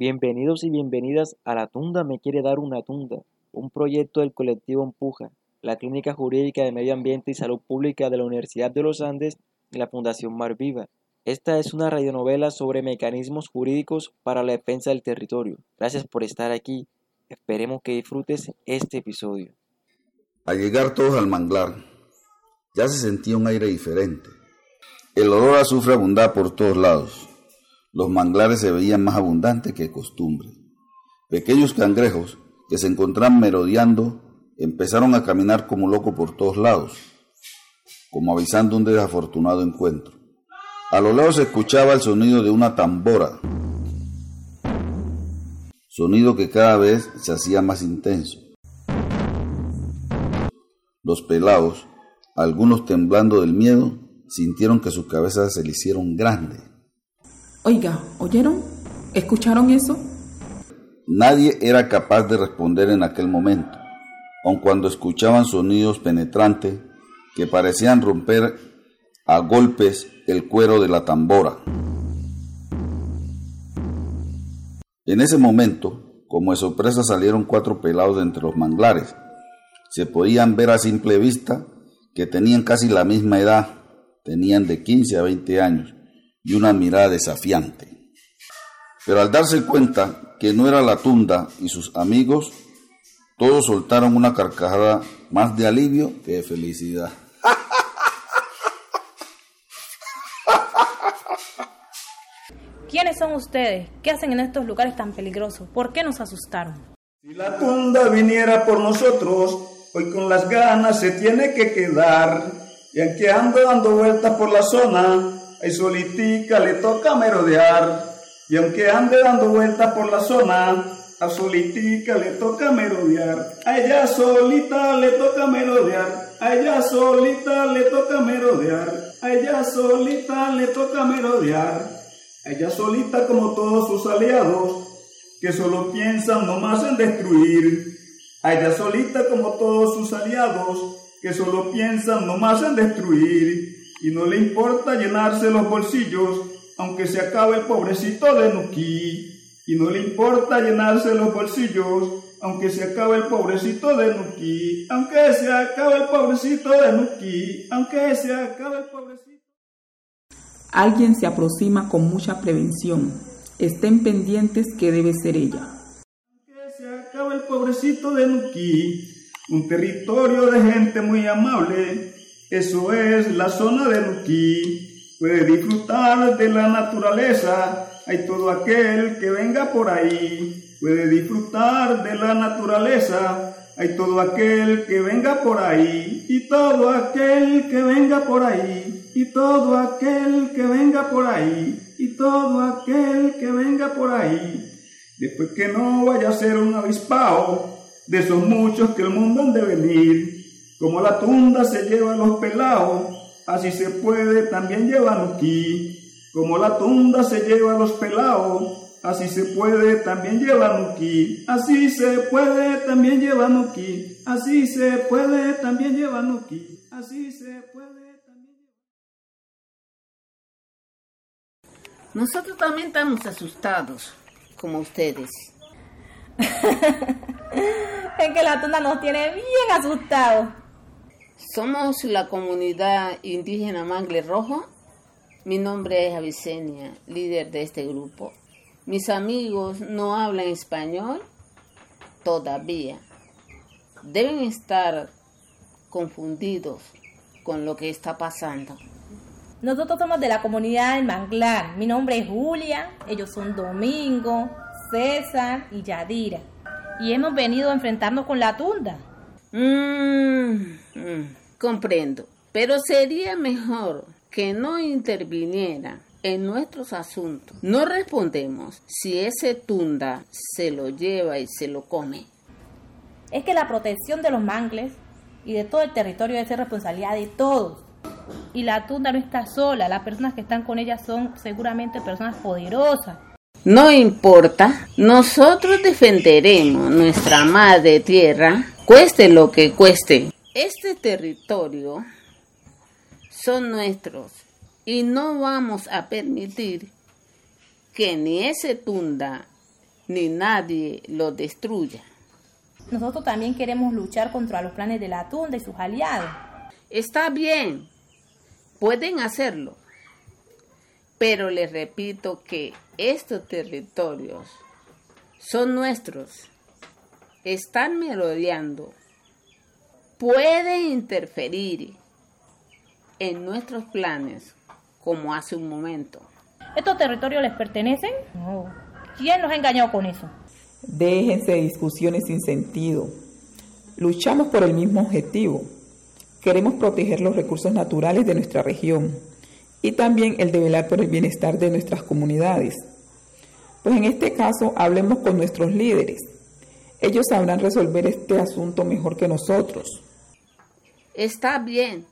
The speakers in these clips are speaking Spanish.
Bienvenidos y bienvenidas a La Tunda Me Quiere Dar una Tunda, un proyecto del colectivo Empuja, la Clínica Jurídica de Medio Ambiente y Salud Pública de la Universidad de los Andes y la Fundación Mar Viva. Esta es una radionovela sobre mecanismos jurídicos para la defensa del territorio. Gracias por estar aquí. Esperemos que disfrutes este episodio. Al llegar todos al manglar, ya se sentía un aire diferente. El olor a azufre abundaba por todos lados. Los manglares se veían más abundantes que costumbre. Pequeños cangrejos que se encontraban merodeando empezaron a caminar como locos por todos lados, como avisando un desafortunado encuentro. A lo lejos se escuchaba el sonido de una tambora, sonido que cada vez se hacía más intenso. Los pelados, algunos temblando del miedo, sintieron que sus cabezas se le hicieron grandes. Oiga, ¿oyeron? ¿Escucharon eso? Nadie era capaz de responder en aquel momento, aun cuando escuchaban sonidos penetrantes que parecían romper a golpes el cuero de la tambora. En ese momento, como de sorpresa salieron cuatro pelados de entre los manglares. Se podían ver a simple vista que tenían casi la misma edad, tenían de 15 a 20 años y una mirada desafiante. Pero al darse cuenta que no era la tunda y sus amigos, todos soltaron una carcajada más de alivio que de felicidad. ¿Quiénes son ustedes? ¿Qué hacen en estos lugares tan peligrosos? ¿Por qué nos asustaron? Si la tunda viniera por nosotros, hoy con las ganas se tiene que quedar. Y aunque ando dando vueltas por la zona, Ay, solitica le toca merodear. Y aunque ande dando vueltas por la zona, a solitica le toca merodear. A ella solita le toca merodear. A ella solita le toca merodear. A ella solita le toca merodear. A ella solita como todos sus aliados, que solo piensan nomás en destruir. A ella solita como todos sus aliados, que solo piensan nomás en destruir y no le importa llenarse los bolsillos, aunque se acabe el pobrecito de Nuki. Y no le importa llenarse los bolsillos, aunque se acabe el pobrecito de Nuki. Aunque se acabe el pobrecito de Nuki. Aunque se acabe el pobrecito. Alguien se aproxima con mucha prevención. Estén pendientes que debe ser ella. Aunque se acabe el pobrecito de Nuki. Un territorio de gente muy amable eso es la zona de Luquí. Puede disfrutar de la naturaleza. Hay todo aquel que venga por ahí. Puede disfrutar de la naturaleza. Hay todo aquel que venga por ahí. Y todo aquel que venga por ahí. Y todo aquel que venga por ahí. Y todo aquel que venga por ahí. Después que no vaya a ser un avispao de esos muchos que el mundo han de venir como la tunda se lleva a los pelados, así se puede también llevar aquí. Como la tunda se lleva a los pelados, así se puede también llevar aquí. Así se puede también llevar aquí. Así se puede también llevar aquí. Así se puede también Nosotros también estamos asustados, como ustedes. es que la tunda nos tiene bien asustados. Somos la comunidad indígena Mangle Rojo. Mi nombre es Avicenia, líder de este grupo. Mis amigos no hablan español todavía. Deben estar confundidos con lo que está pasando. Nosotros somos de la comunidad del Manglar. Mi nombre es Julia, ellos son Domingo, César y Yadira. Y hemos venido a enfrentarnos con la tunda. Mm, mm, comprendo, pero sería mejor que no interviniera en nuestros asuntos. No respondemos si ese tunda se lo lleva y se lo come. Es que la protección de los mangles y de todo el territorio es responsabilidad de todos. Y la tunda no está sola, las personas que están con ella son seguramente personas poderosas. No importa, nosotros defenderemos nuestra madre tierra cueste lo que cueste. Este territorio son nuestros y no vamos a permitir que ni ese tunda ni nadie lo destruya. Nosotros también queremos luchar contra los planes de la tunda y sus aliados. Está bien, pueden hacerlo, pero les repito que estos territorios son nuestros, están merodeando, pueden interferir en nuestros planes como hace un momento. ¿Estos territorios les pertenecen? No. ¿Quién los ha engañado con eso? Déjense de discusiones sin sentido. Luchamos por el mismo objetivo. Queremos proteger los recursos naturales de nuestra región y también el de velar por el bienestar de nuestras comunidades. Pues en este caso hablemos con nuestros líderes. Ellos sabrán resolver este asunto mejor que nosotros. Está bien.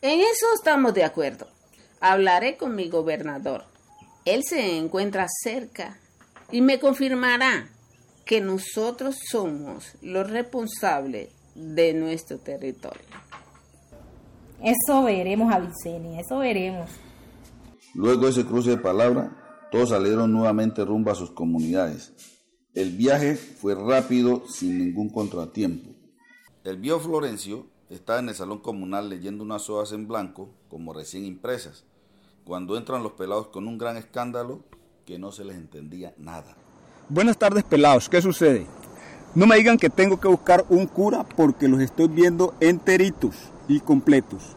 En eso estamos de acuerdo. Hablaré con mi gobernador. Él se encuentra cerca y me confirmará que nosotros somos los responsables de nuestro territorio. Eso veremos, Avicenia, eso veremos. Luego de ese cruce de palabras, todos salieron nuevamente rumbo a sus comunidades. El viaje fue rápido, sin ningún contratiempo. El viejo Florencio estaba en el salón comunal leyendo unas hojas en blanco, como recién impresas, cuando entran los pelados con un gran escándalo que no se les entendía nada. Buenas tardes, pelados. ¿Qué sucede? No me digan que tengo que buscar un cura porque los estoy viendo enteritos y completos.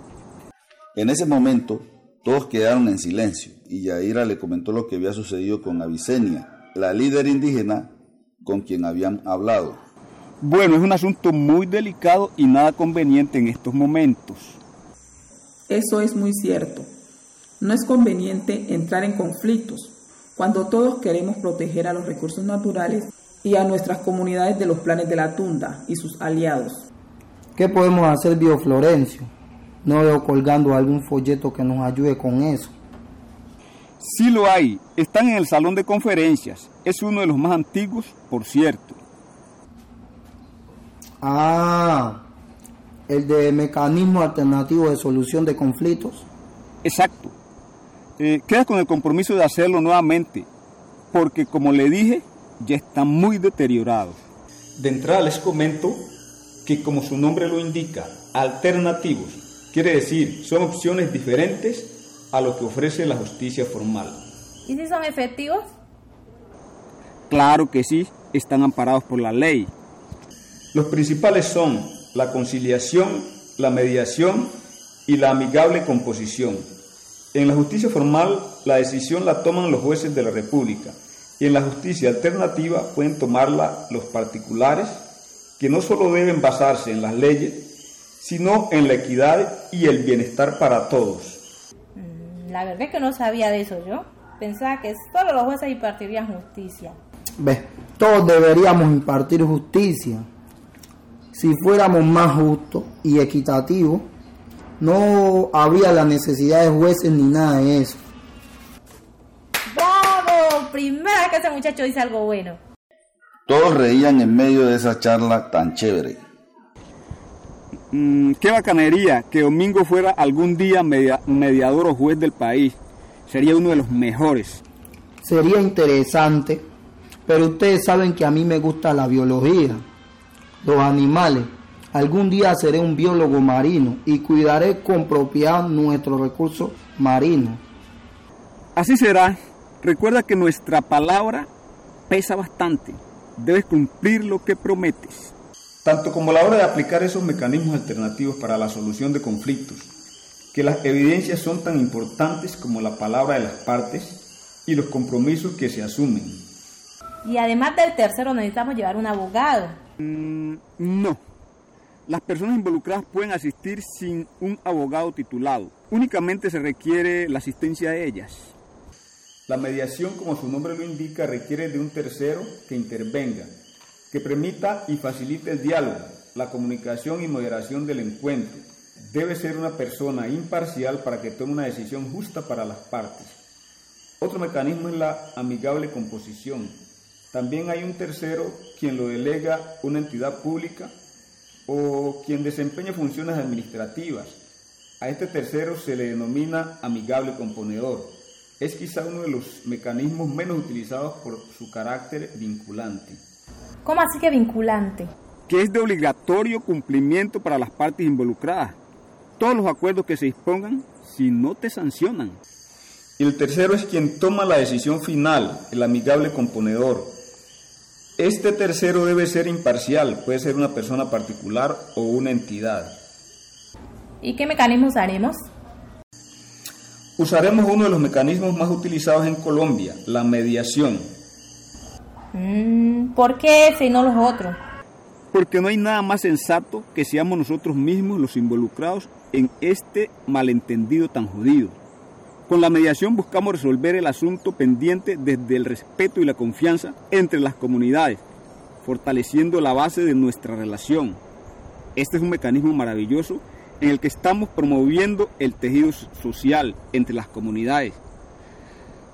En ese momento, todos quedaron en silencio y Yaira le comentó lo que había sucedido con Avicenia, la líder indígena con quien habían hablado. Bueno, es un asunto muy delicado y nada conveniente en estos momentos. Eso es muy cierto. No es conveniente entrar en conflictos cuando todos queremos proteger a los recursos naturales y a nuestras comunidades de los planes de la tunda y sus aliados. ¿Qué podemos hacer, Bioflorencio? No veo colgando algún folleto que nos ayude con eso. Sí lo hay. Están en el salón de conferencias. Es uno de los más antiguos, por cierto. Ah, el de mecanismo alternativo de solución de conflictos. Exacto. Eh, queda con el compromiso de hacerlo nuevamente, porque como le dije, ya están muy deteriorados. De entrada les comento que como su nombre lo indica, alternativos, quiere decir, son opciones diferentes a lo que ofrece la justicia formal. ¿Y si son efectivos? Claro que sí, están amparados por la ley. Los principales son la conciliación, la mediación y la amigable composición. En la justicia formal, la decisión la toman los jueces de la República y en la justicia alternativa pueden tomarla los particulares que no solo deben basarse en las leyes, sino en la equidad y el bienestar para todos. Mm, la verdad es que no sabía de eso yo. Pensaba que solo los jueces impartirían justicia. Ve, todos deberíamos impartir justicia. Si fuéramos más justos y equitativos, no habría la necesidad de jueces ni nada de eso. ¡Bravo! Primera que ese muchacho dice algo bueno. Todos reían en medio de esa charla tan chévere. Mm, qué bacanería que Domingo fuera algún día mediador o juez del país. Sería uno de los mejores. Sería interesante, pero ustedes saben que a mí me gusta la biología, los animales. Algún día seré un biólogo marino y cuidaré con propiedad nuestros recursos marinos. Así será. Recuerda que nuestra palabra pesa bastante debes cumplir lo que prometes. Tanto como a la hora de aplicar esos mecanismos alternativos para la solución de conflictos, que las evidencias son tan importantes como la palabra de las partes y los compromisos que se asumen. Y además del tercero necesitamos llevar un abogado. Mm, no. Las personas involucradas pueden asistir sin un abogado titulado. Únicamente se requiere la asistencia de ellas. La mediación, como su nombre lo indica, requiere de un tercero que intervenga, que permita y facilite el diálogo, la comunicación y moderación del encuentro. Debe ser una persona imparcial para que tome una decisión justa para las partes. Otro mecanismo es la amigable composición. También hay un tercero quien lo delega una entidad pública o quien desempeña funciones administrativas. A este tercero se le denomina amigable componedor es quizá uno de los mecanismos menos utilizados por su carácter vinculante. ¿Cómo así que vinculante? Que es de obligatorio cumplimiento para las partes involucradas. Todos los acuerdos que se dispongan, si no te sancionan. Y el tercero es quien toma la decisión final, el amigable componedor. Este tercero debe ser imparcial, puede ser una persona particular o una entidad. ¿Y qué mecanismos haremos? Usaremos uno de los mecanismos más utilizados en Colombia, la mediación. Mm, ¿Por qué ese y no los otros? Porque no hay nada más sensato que seamos nosotros mismos los involucrados en este malentendido tan jodido. Con la mediación buscamos resolver el asunto pendiente desde el respeto y la confianza entre las comunidades, fortaleciendo la base de nuestra relación. Este es un mecanismo maravilloso en el que estamos promoviendo el tejido social entre las comunidades,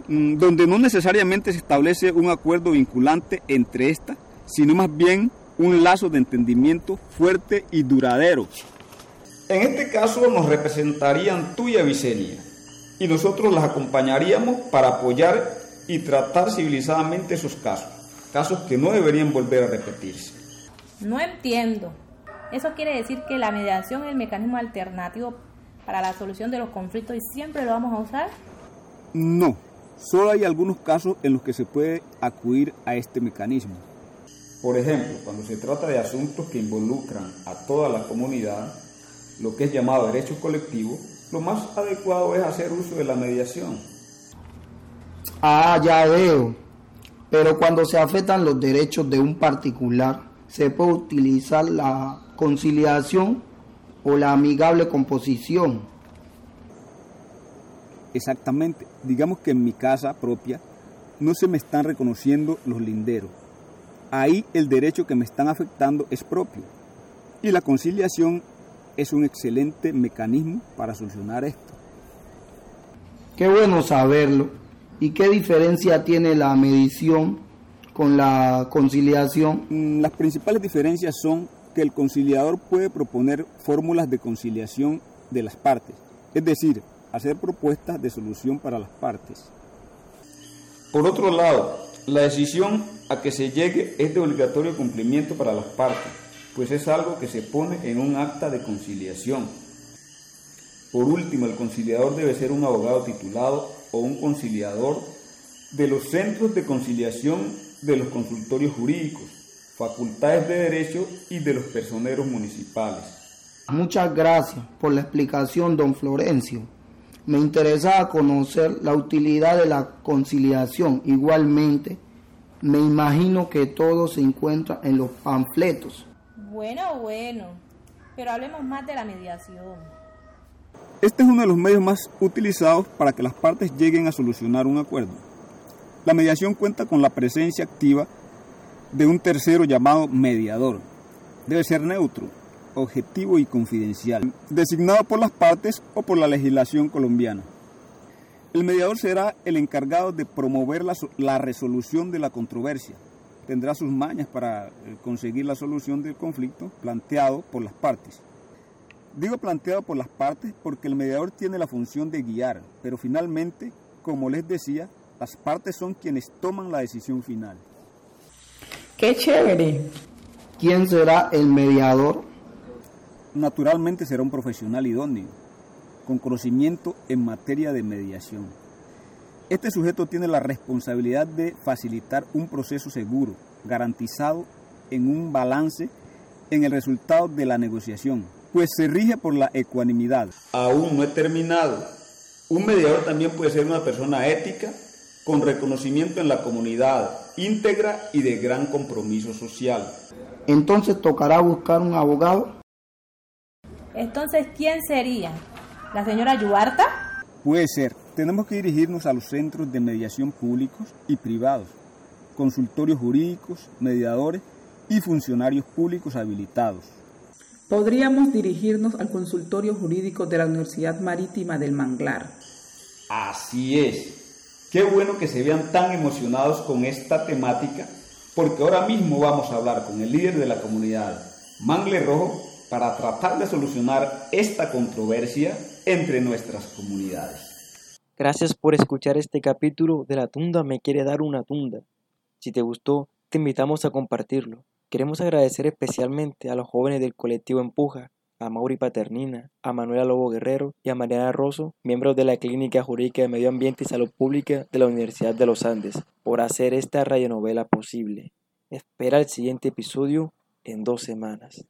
mm, donde no necesariamente se establece un acuerdo vinculante entre estas, sino más bien un lazo de entendimiento fuerte y duradero. En este caso nos representarían tú y Avicenia, y nosotros las acompañaríamos para apoyar y tratar civilizadamente esos casos, casos que no deberían volver a repetirse. No entiendo. Eso quiere decir que la mediación es el mecanismo alternativo para la solución de los conflictos y siempre lo vamos a usar. No, solo hay algunos casos en los que se puede acudir a este mecanismo. Por ejemplo, cuando se trata de asuntos que involucran a toda la comunidad, lo que es llamado derecho colectivo, lo más adecuado es hacer uso de la mediación. Ah, ya veo. Pero cuando se afectan los derechos de un particular, se puede utilizar la conciliación o la amigable composición. Exactamente. Digamos que en mi casa propia no se me están reconociendo los linderos. Ahí el derecho que me están afectando es propio. Y la conciliación es un excelente mecanismo para solucionar esto. Qué bueno saberlo. ¿Y qué diferencia tiene la medición con la conciliación? Las principales diferencias son que el conciliador puede proponer fórmulas de conciliación de las partes, es decir, hacer propuestas de solución para las partes. Por otro lado, la decisión a que se llegue es de obligatorio cumplimiento para las partes, pues es algo que se pone en un acta de conciliación. Por último, el conciliador debe ser un abogado titulado o un conciliador de los centros de conciliación de los consultorios jurídicos, facultades de derecho y de los personeros municipales. Muchas gracias por la explicación, don Florencio. Me interesaba conocer la utilidad de la conciliación. Igualmente, me imagino que todo se encuentra en los panfletos. Bueno, bueno. Pero hablemos más de la mediación. Este es uno de los medios más utilizados para que las partes lleguen a solucionar un acuerdo. La mediación cuenta con la presencia activa de un tercero llamado mediador. Debe ser neutro, objetivo y confidencial, designado por las partes o por la legislación colombiana. El mediador será el encargado de promover la, so- la resolución de la controversia. Tendrá sus mañas para eh, conseguir la solución del conflicto planteado por las partes. Digo planteado por las partes porque el mediador tiene la función de guiar, pero finalmente, como les decía, las partes son quienes toman la decisión final. ¡Qué chévere! ¿Quién será el mediador? Naturalmente será un profesional idóneo, con conocimiento en materia de mediación. Este sujeto tiene la responsabilidad de facilitar un proceso seguro, garantizado en un balance en el resultado de la negociación, pues se rige por la ecuanimidad. Aún no he terminado. Un mediador también puede ser una persona ética, con reconocimiento en la comunidad, íntegra y de gran compromiso social. Entonces tocará buscar un abogado. Entonces, ¿quién sería? ¿La señora Yuarta? Puede ser, tenemos que dirigirnos a los centros de mediación públicos y privados, consultorios jurídicos, mediadores y funcionarios públicos habilitados. Podríamos dirigirnos al consultorio jurídico de la Universidad Marítima del Manglar. Así es. Qué bueno que se vean tan emocionados con esta temática, porque ahora mismo vamos a hablar con el líder de la comunidad, Mangle Rojo, para tratar de solucionar esta controversia entre nuestras comunidades. Gracias por escuchar este capítulo de La Tunda me quiere dar una tunda. Si te gustó, te invitamos a compartirlo. Queremos agradecer especialmente a los jóvenes del colectivo Empuja, a Mauri Paternina, a Manuela Lobo Guerrero y a Mariana Rosso, miembros de la Clínica Jurídica de Medio Ambiente y Salud Pública de la Universidad de los Andes, por hacer esta radionovela posible. Espera el siguiente episodio en dos semanas.